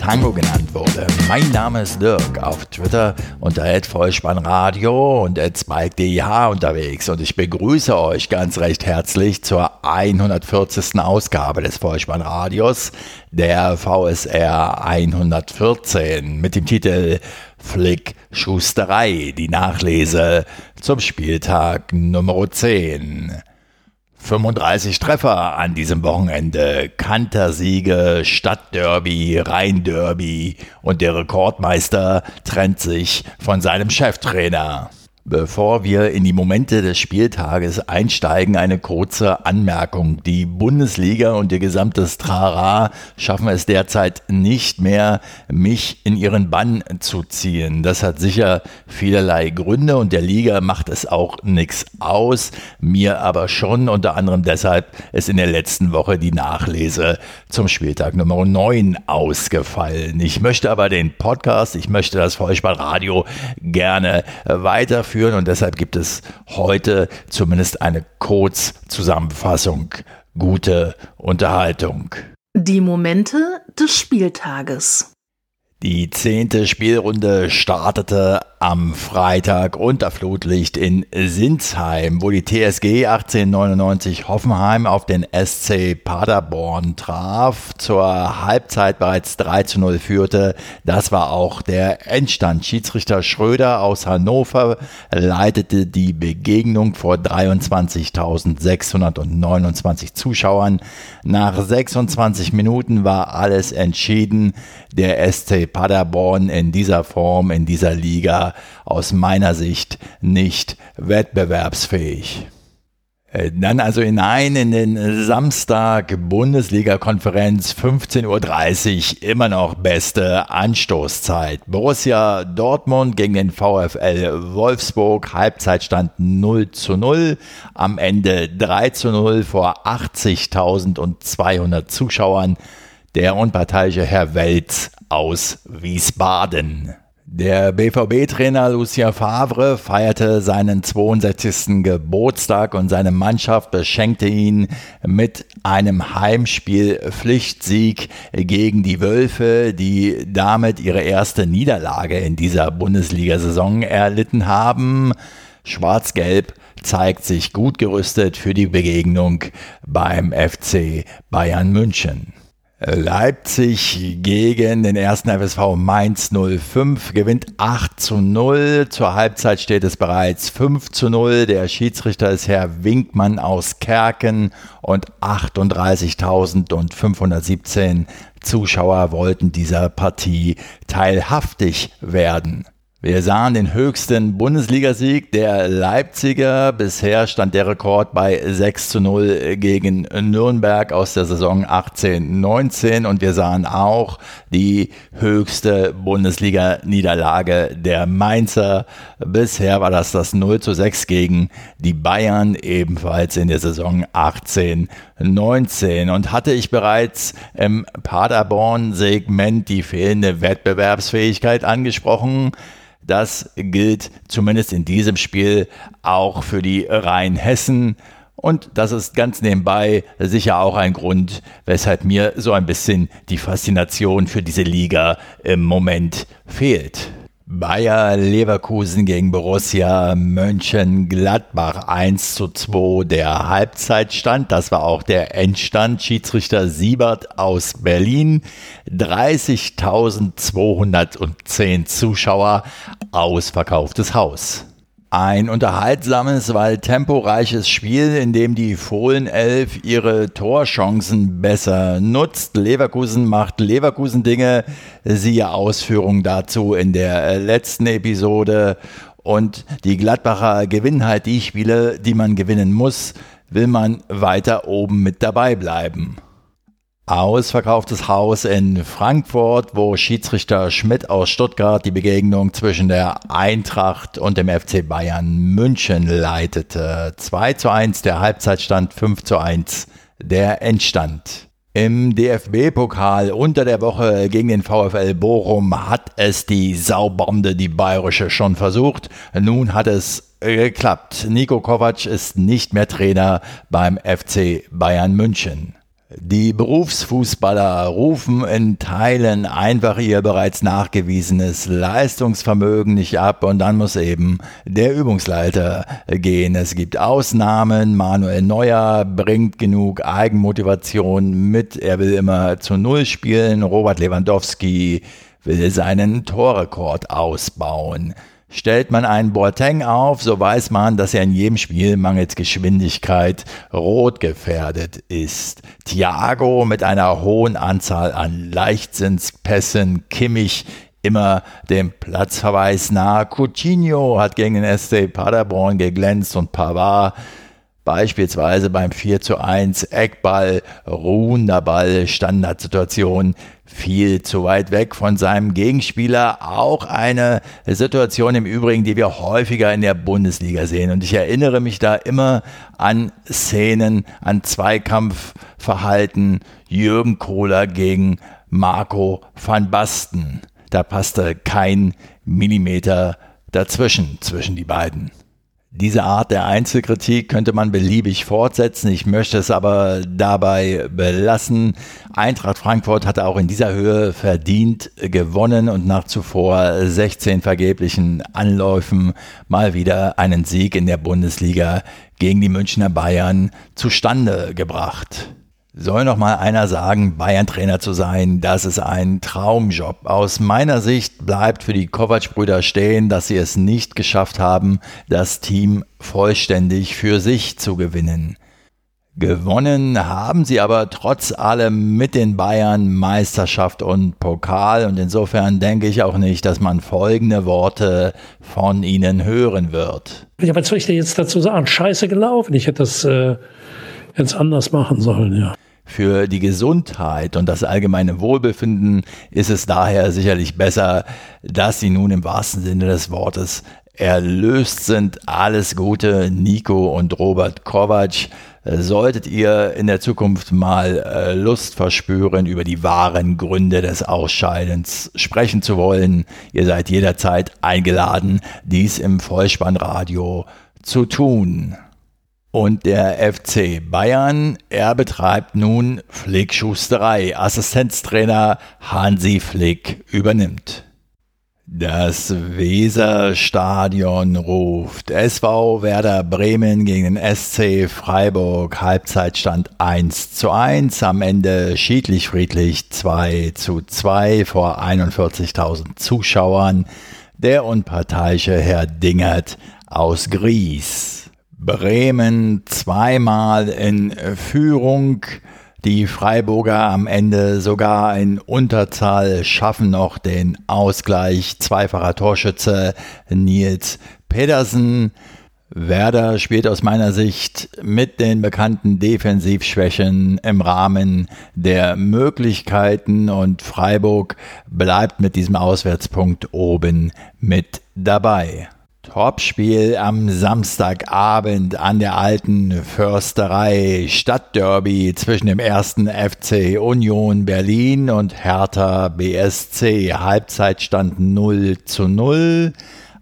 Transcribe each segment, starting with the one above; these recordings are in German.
Tango genannt wurde. Mein Name ist Dirk, auf Twitter unter Vollspannradio und @spike_dh unterwegs und ich begrüße euch ganz recht herzlich zur 140. Ausgabe des Vollspannradios, der VSR 114 mit dem Titel Flick Schusterei, die Nachlese zum Spieltag Nummer 10. 35 Treffer an diesem Wochenende, Kantersiege, Stadtderby, Rheinderby und der Rekordmeister trennt sich von seinem Cheftrainer. Bevor wir in die Momente des Spieltages einsteigen, eine kurze Anmerkung. Die Bundesliga und ihr gesamtes Trara schaffen es derzeit nicht mehr, mich in ihren Bann zu ziehen. Das hat sicher vielerlei Gründe und der Liga macht es auch nichts aus. Mir aber schon, unter anderem deshalb ist in der letzten Woche die Nachlese zum Spieltag Nummer 9 ausgefallen. Ich möchte aber den Podcast, ich möchte das Vollspannradio gerne weiterführen führen und deshalb gibt es heute zumindest eine Kurzzusammenfassung. Gute Unterhaltung. Die Momente des Spieltages. Die zehnte Spielrunde startete am Freitag unter Flutlicht in Sinsheim, wo die TSG 1899 Hoffenheim auf den SC Paderborn traf, zur Halbzeit bereits 3 zu 0 führte. Das war auch der Endstand. Schiedsrichter Schröder aus Hannover leitete die Begegnung vor 23.629 Zuschauern. Nach 26 Minuten war alles entschieden. Der SC Paderborn in dieser Form, in dieser Liga aus meiner Sicht nicht wettbewerbsfähig. Äh, dann also hinein in den Samstag Bundesliga-Konferenz 15.30 Uhr, immer noch beste Anstoßzeit. Borussia Dortmund gegen den VfL Wolfsburg, Halbzeitstand 0 zu 0, am Ende 3 zu 0 vor 80.200 Zuschauern. Der unparteiische Herr Welz aus Wiesbaden. Der BVB-Trainer Lucien Favre feierte seinen 62. Geburtstag und seine Mannschaft beschenkte ihn mit einem Heimspiel-Pflichtsieg gegen die Wölfe, die damit ihre erste Niederlage in dieser Bundesliga-Saison erlitten haben. Schwarz-Gelb zeigt sich gut gerüstet für die Begegnung beim FC Bayern München. Leipzig gegen den ersten FSV Mainz 05 gewinnt 8 zu 0. Zur Halbzeit steht es bereits 5 zu 0. Der Schiedsrichter ist Herr Winkmann aus Kerken und 38.517 Zuschauer wollten dieser Partie teilhaftig werden. Wir sahen den höchsten Bundesligasieg der Leipziger. Bisher stand der Rekord bei 6 zu 0 gegen Nürnberg aus der Saison 18-19 und wir sahen auch die höchste Bundesliga-Niederlage der Mainzer. Bisher war das das 0 zu 6 gegen die Bayern, ebenfalls in der Saison 18-19. Und hatte ich bereits im Paderborn-Segment die fehlende Wettbewerbsfähigkeit angesprochen, das gilt zumindest in diesem Spiel auch für die Rheinhessen. Und das ist ganz nebenbei sicher auch ein Grund, weshalb mir so ein bisschen die Faszination für diese Liga im Moment fehlt. Bayer Leverkusen gegen Borussia Mönchengladbach 1 zu 2 der Halbzeitstand. Das war auch der Endstand. Schiedsrichter Siebert aus Berlin. 30.210 Zuschauer. Ausverkauftes Haus. Ein unterhaltsames, weil temporeiches Spiel, in dem die Fohlenelf ihre Torchancen besser nutzt. Leverkusen macht Leverkusen-Dinge, siehe Ausführungen dazu in der letzten Episode. Und die Gladbacher gewinnen halt die Spiele, die man gewinnen muss, will man weiter oben mit dabei bleiben. Ausverkauftes Haus in Frankfurt, wo Schiedsrichter Schmidt aus Stuttgart die Begegnung zwischen der Eintracht und dem FC Bayern München leitete. 2 zu 1 der Halbzeitstand, 5 zu 1 der Endstand. Im DFB-Pokal unter der Woche gegen den VfL Bochum hat es die Saubombe, die bayerische, schon versucht. Nun hat es geklappt. Nico Kovac ist nicht mehr Trainer beim FC Bayern München. Die Berufsfußballer rufen in Teilen einfach ihr bereits nachgewiesenes Leistungsvermögen nicht ab und dann muss eben der Übungsleiter gehen. Es gibt Ausnahmen. Manuel Neuer bringt genug Eigenmotivation mit. Er will immer zu Null spielen. Robert Lewandowski will seinen Torrekord ausbauen. Stellt man einen Boateng auf, so weiß man, dass er in jedem Spiel mangels Geschwindigkeit rot gefährdet ist. Thiago mit einer hohen Anzahl an Leichtsinnspässen, Kimmich immer dem Platzverweis nahe. Coutinho hat gegen den SC Paderborn geglänzt und Pavard beispielsweise beim 4 zu 1 Eckball, ruhender Ball, Standardsituation viel zu weit weg von seinem Gegenspieler. Auch eine Situation im Übrigen, die wir häufiger in der Bundesliga sehen. Und ich erinnere mich da immer an Szenen, an Zweikampfverhalten Jürgen Kohler gegen Marco van Basten. Da passte kein Millimeter dazwischen, zwischen die beiden. Diese Art der Einzelkritik könnte man beliebig fortsetzen. Ich möchte es aber dabei belassen. Eintracht Frankfurt hatte auch in dieser Höhe verdient gewonnen und nach zuvor 16 vergeblichen Anläufen mal wieder einen Sieg in der Bundesliga gegen die Münchner Bayern zustande gebracht. Soll noch mal einer sagen, Bayern-Trainer zu sein, das ist ein Traumjob. Aus meiner Sicht bleibt für die Kovac-Brüder stehen, dass sie es nicht geschafft haben, das Team vollständig für sich zu gewinnen. Gewonnen haben sie aber trotz allem mit den Bayern Meisterschaft und Pokal und insofern denke ich auch nicht, dass man folgende Worte von ihnen hören wird. Ja, was soll ich dir jetzt dazu sagen? Scheiße gelaufen. Ich hätte das äh, jetzt anders machen sollen, ja. Für die Gesundheit und das allgemeine Wohlbefinden ist es daher sicherlich besser, dass Sie nun im wahrsten Sinne des Wortes erlöst sind. Alles Gute, Nico und Robert Kovac. Solltet ihr in der Zukunft mal äh, Lust verspüren, über die wahren Gründe des Ausscheidens sprechen zu wollen, ihr seid jederzeit eingeladen, dies im Vollspannradio zu tun. Und der FC Bayern, er betreibt nun Flickschusterei. Assistenztrainer Hansi Flick übernimmt. Das Weserstadion ruft. SV Werder Bremen gegen den SC Freiburg. Halbzeitstand 1 zu 1. Am Ende schiedlich friedlich 2 zu 2 vor 41.000 Zuschauern. Der unparteiische Herr Dingert aus Gries. Bremen zweimal in Führung. Die Freiburger am Ende sogar in Unterzahl schaffen noch den Ausgleich. Zweifacher Torschütze Nils Pedersen. Werder spielt aus meiner Sicht mit den bekannten Defensivschwächen im Rahmen der Möglichkeiten und Freiburg bleibt mit diesem Auswärtspunkt oben mit dabei. Topspiel am Samstagabend an der alten Försterei. Stadtderby zwischen dem ersten FC Union Berlin und Hertha BSC. Halbzeitstand 0 zu 0.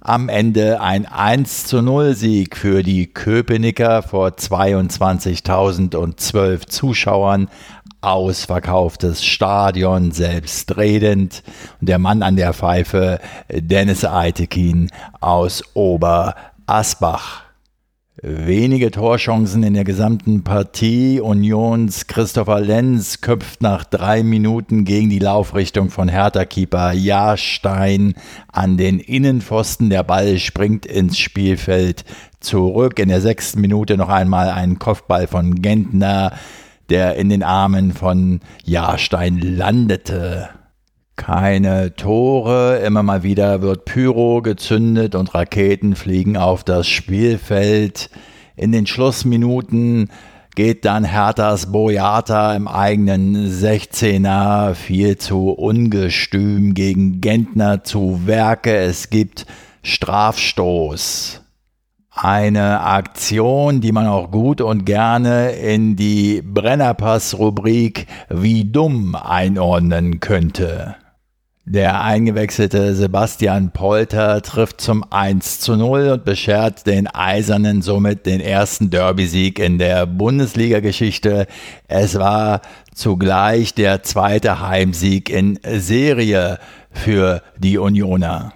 Am Ende ein 1 zu 0 Sieg für die Köpenicker vor 22.012 Zuschauern ausverkauftes Stadion, selbstredend. Und der Mann an der Pfeife, Dennis Eitekin aus Oberasbach. Wenige Torchancen in der gesamten Partie. Unions Christopher Lenz köpft nach drei Minuten gegen die Laufrichtung von Hertha-Keeper Jahrstein an den Innenpfosten. Der Ball springt ins Spielfeld zurück. In der sechsten Minute noch einmal ein Kopfball von Gentner der in den Armen von Jahrstein landete. Keine Tore, immer mal wieder wird Pyro gezündet und Raketen fliegen auf das Spielfeld. In den Schlussminuten geht dann Herthas Boyata im eigenen 16er viel zu ungestüm gegen Gentner zu Werke. Es gibt Strafstoß. Eine Aktion, die man auch gut und gerne in die Brennerpass-Rubrik wie dumm einordnen könnte. Der eingewechselte Sebastian Polter trifft zum 1 zu 0 und beschert den Eisernen somit den ersten Derby-Sieg in der Bundesliga-Geschichte. Es war zugleich der zweite Heimsieg in Serie für die Unioner.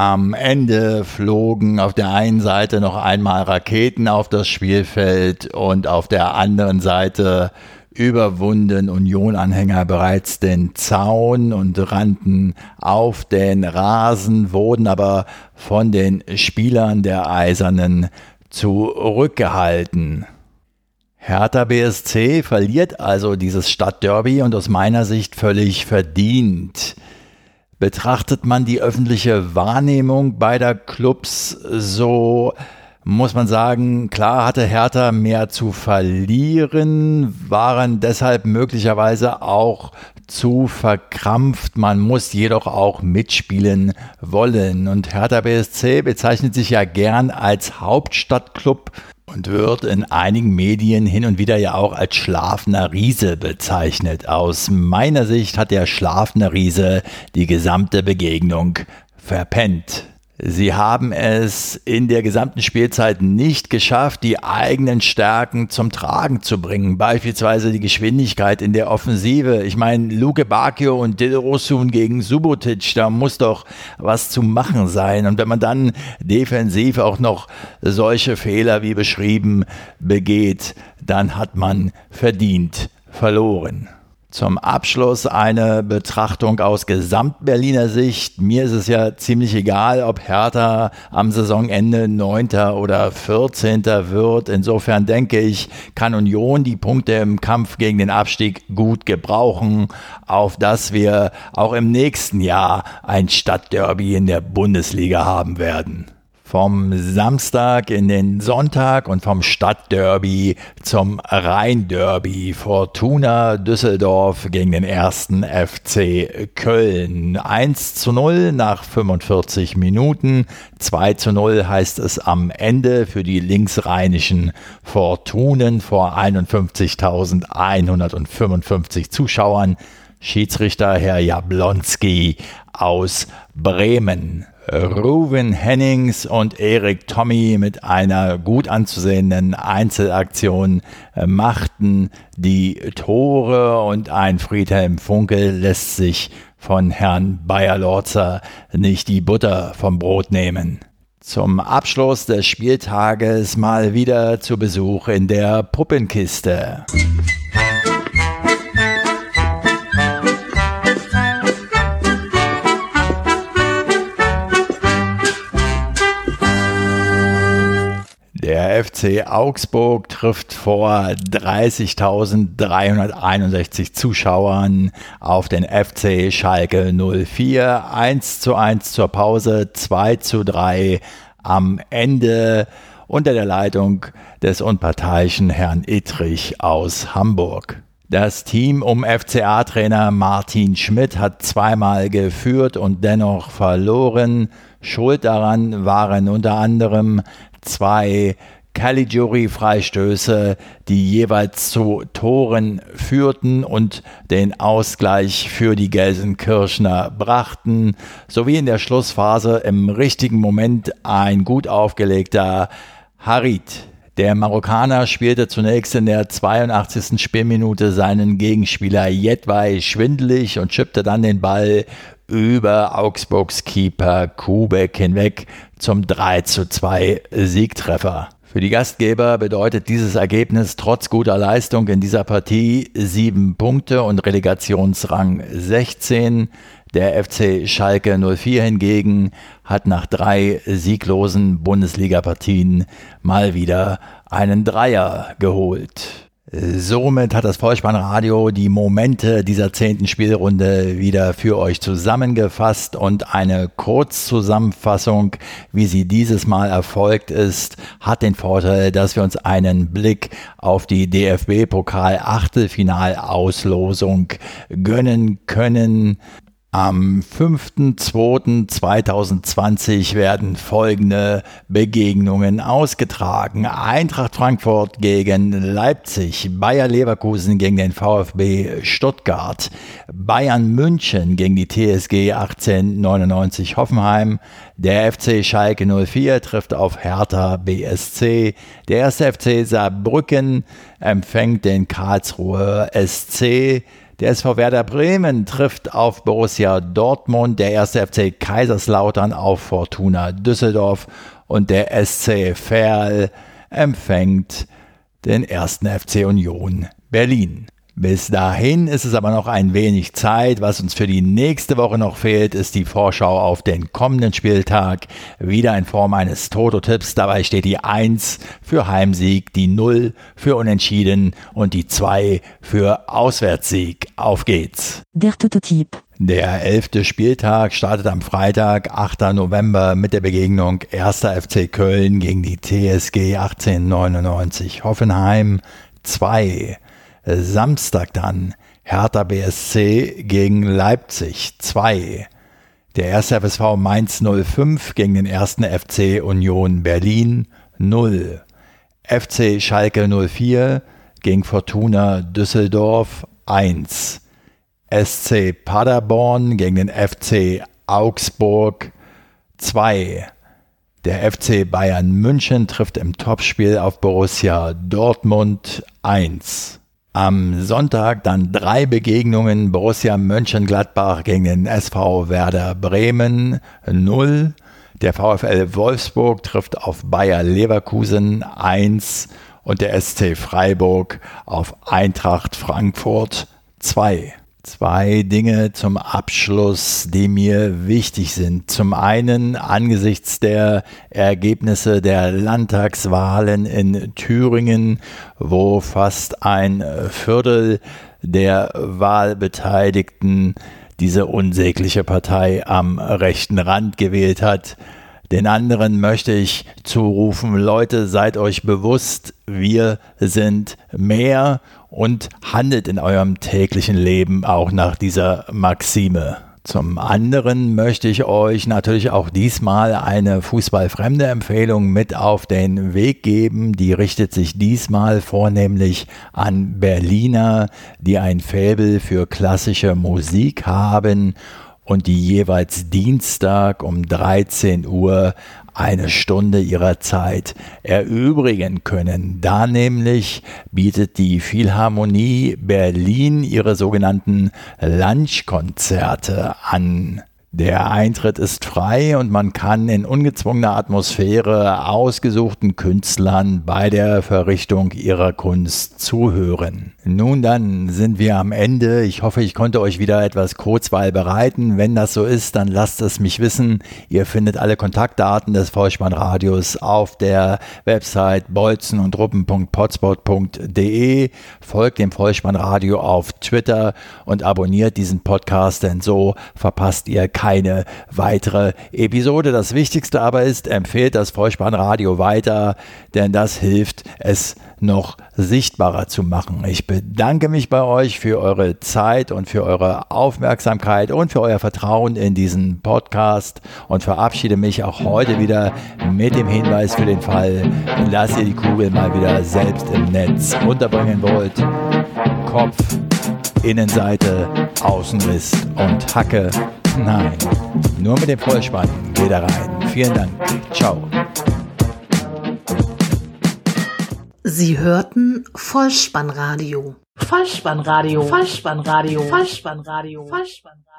Am Ende flogen auf der einen Seite noch einmal Raketen auf das Spielfeld und auf der anderen Seite überwunden Union-Anhänger bereits den Zaun und rannten auf den Rasen, wurden aber von den Spielern der Eisernen zurückgehalten. Hertha BSC verliert also dieses Stadtderby und aus meiner Sicht völlig verdient. Betrachtet man die öffentliche Wahrnehmung beider Clubs so muss man sagen, klar hatte Hertha mehr zu verlieren, waren deshalb möglicherweise auch zu verkrampft. Man muss jedoch auch mitspielen wollen. Und Hertha BSC bezeichnet sich ja gern als Hauptstadtclub und wird in einigen Medien hin und wieder ja auch als schlafender Riese bezeichnet. Aus meiner Sicht hat der schlafende Riese die gesamte Begegnung verpennt. Sie haben es in der gesamten Spielzeit nicht geschafft, die eigenen Stärken zum Tragen zu bringen. Beispielsweise die Geschwindigkeit in der Offensive. Ich meine, Luke Bacchio und Dilrosun gegen Subotic, da muss doch was zu machen sein. Und wenn man dann defensiv auch noch solche Fehler wie beschrieben begeht, dann hat man verdient verloren. Zum Abschluss eine Betrachtung aus Gesamtberliner Sicht. Mir ist es ja ziemlich egal, ob Hertha am Saisonende 9. oder 14. wird. Insofern denke ich, kann Union die Punkte im Kampf gegen den Abstieg gut gebrauchen, auf dass wir auch im nächsten Jahr ein Stadtderby in der Bundesliga haben werden vom Samstag in den Sonntag und vom Stadtderby zum Rheinderby. Fortuna Düsseldorf gegen den ersten FC Köln. 1 zu 0 nach 45 Minuten. 2 zu 0 heißt es am Ende für die linksrheinischen Fortunen vor 51.155 Zuschauern. Schiedsrichter Herr Jablonski aus Bremen. Ruven Hennings und Erik Tommy mit einer gut anzusehenden Einzelaktion äh, machten die Tore und ein Friedhelm Funkel lässt sich von Herrn Bayer-Lorzer nicht die Butter vom Brot nehmen. Zum Abschluss des Spieltages mal wieder zu Besuch in der Puppenkiste. FC Augsburg trifft vor 30.361 Zuschauern auf den FC Schalke 04. 1 zu 1 zur Pause, 2 zu 3 am Ende unter der Leitung des unparteiischen Herrn Ittrich aus Hamburg. Das Team um FCA-Trainer Martin Schmidt hat zweimal geführt und dennoch verloren. Schuld daran waren unter anderem zwei Caligiuri-Freistöße, die jeweils zu Toren führten und den Ausgleich für die Gelsenkirchner brachten, sowie in der Schlussphase im richtigen Moment ein gut aufgelegter Harit. Der Marokkaner spielte zunächst in der 82. Spielminute seinen Gegenspieler Jedwai schwindelig und schippte dann den Ball über Augsburgs Keeper Kubek hinweg zum 3 zu 2 Siegtreffer. Für die Gastgeber bedeutet dieses Ergebnis trotz guter Leistung in dieser Partie sieben Punkte und Relegationsrang 16. Der FC Schalke 04 hingegen hat nach drei sieglosen Bundesligapartien mal wieder einen Dreier geholt. Somit hat das Vollspannradio die Momente dieser zehnten Spielrunde wieder für euch zusammengefasst und eine Kurzzusammenfassung, wie sie dieses Mal erfolgt ist, hat den Vorteil, dass wir uns einen Blick auf die DFB-Pokal-Achtelfinalauslosung gönnen können. Am 5.2.2020 werden folgende Begegnungen ausgetragen. Eintracht Frankfurt gegen Leipzig, Bayer Leverkusen gegen den VfB Stuttgart, Bayern München gegen die TSG 1899 Hoffenheim, der FC Schalke 04 trifft auf Hertha BSC, der erste FC Saarbrücken empfängt den Karlsruher SC, der SV Werder Bremen trifft auf Borussia Dortmund, der erste FC Kaiserslautern auf Fortuna Düsseldorf und der SC Verl empfängt den ersten FC Union Berlin. Bis dahin ist es aber noch ein wenig Zeit. Was uns für die nächste Woche noch fehlt, ist die Vorschau auf den kommenden Spieltag. Wieder in Form eines Toto-Tipps. Dabei steht die 1 für Heimsieg, die 0 für Unentschieden und die 2 für Auswärtssieg. Auf geht's. Der Toto-Tipp. Der elfte Spieltag startet am Freitag, 8. November mit der Begegnung 1. FC Köln gegen die TSG 1899 Hoffenheim 2. Samstag dann Hertha BSC gegen Leipzig 2. Der erste FSV Mainz 05 gegen den ersten FC Union Berlin 0. FC Schalke 04 gegen Fortuna Düsseldorf 1. SC Paderborn gegen den FC Augsburg 2. Der FC Bayern München trifft im Topspiel auf Borussia Dortmund 1. Am Sonntag dann drei Begegnungen Borussia Mönchengladbach gegen den SV Werder Bremen 0. Der VfL Wolfsburg trifft auf Bayer Leverkusen 1 und der SC Freiburg auf Eintracht Frankfurt 2. Zwei Dinge zum Abschluss, die mir wichtig sind. Zum einen angesichts der Ergebnisse der Landtagswahlen in Thüringen, wo fast ein Viertel der Wahlbeteiligten diese unsägliche Partei am rechten Rand gewählt hat. Den anderen möchte ich zurufen, Leute, seid euch bewusst, wir sind mehr und handelt in eurem täglichen Leben auch nach dieser Maxime. Zum anderen möchte ich euch natürlich auch diesmal eine fußballfremde Empfehlung mit auf den Weg geben. Die richtet sich diesmal vornehmlich an Berliner, die ein Faible für klassische Musik haben und die jeweils Dienstag um 13 Uhr eine Stunde ihrer Zeit erübrigen können. Da nämlich bietet die Philharmonie Berlin ihre sogenannten Lunchkonzerte an. Der Eintritt ist frei und man kann in ungezwungener Atmosphäre ausgesuchten Künstlern bei der Verrichtung ihrer Kunst zuhören. Nun dann sind wir am Ende. Ich hoffe, ich konnte euch wieder etwas Kurzweil bereiten. Wenn das so ist, dann lasst es mich wissen. Ihr findet alle Kontaktdaten des Vollspannradios auf der Website bolzen und ruppen.potspot.de. Folgt dem Vollspannradio auf Twitter und abonniert diesen Podcast, denn so verpasst ihr keine weitere Episode. Das Wichtigste aber ist, empfehlt das Vollspannradio weiter, denn das hilft es noch sichtbarer zu machen. Ich bedanke mich bei euch für eure Zeit und für eure Aufmerksamkeit und für euer Vertrauen in diesen Podcast und verabschiede mich auch heute wieder mit dem Hinweis für den Fall, dass ihr die Kugel mal wieder selbst im Netz unterbringen wollt. Kopf, Innenseite, Außenriss und Hacke Nein, nur mit dem Vollspann. Geh da rein. Vielen Dank. Ciao. Sie hörten Vollspannradio. Vollspannradio. Vollspannradio. Vollspannradio. Vollspannradio.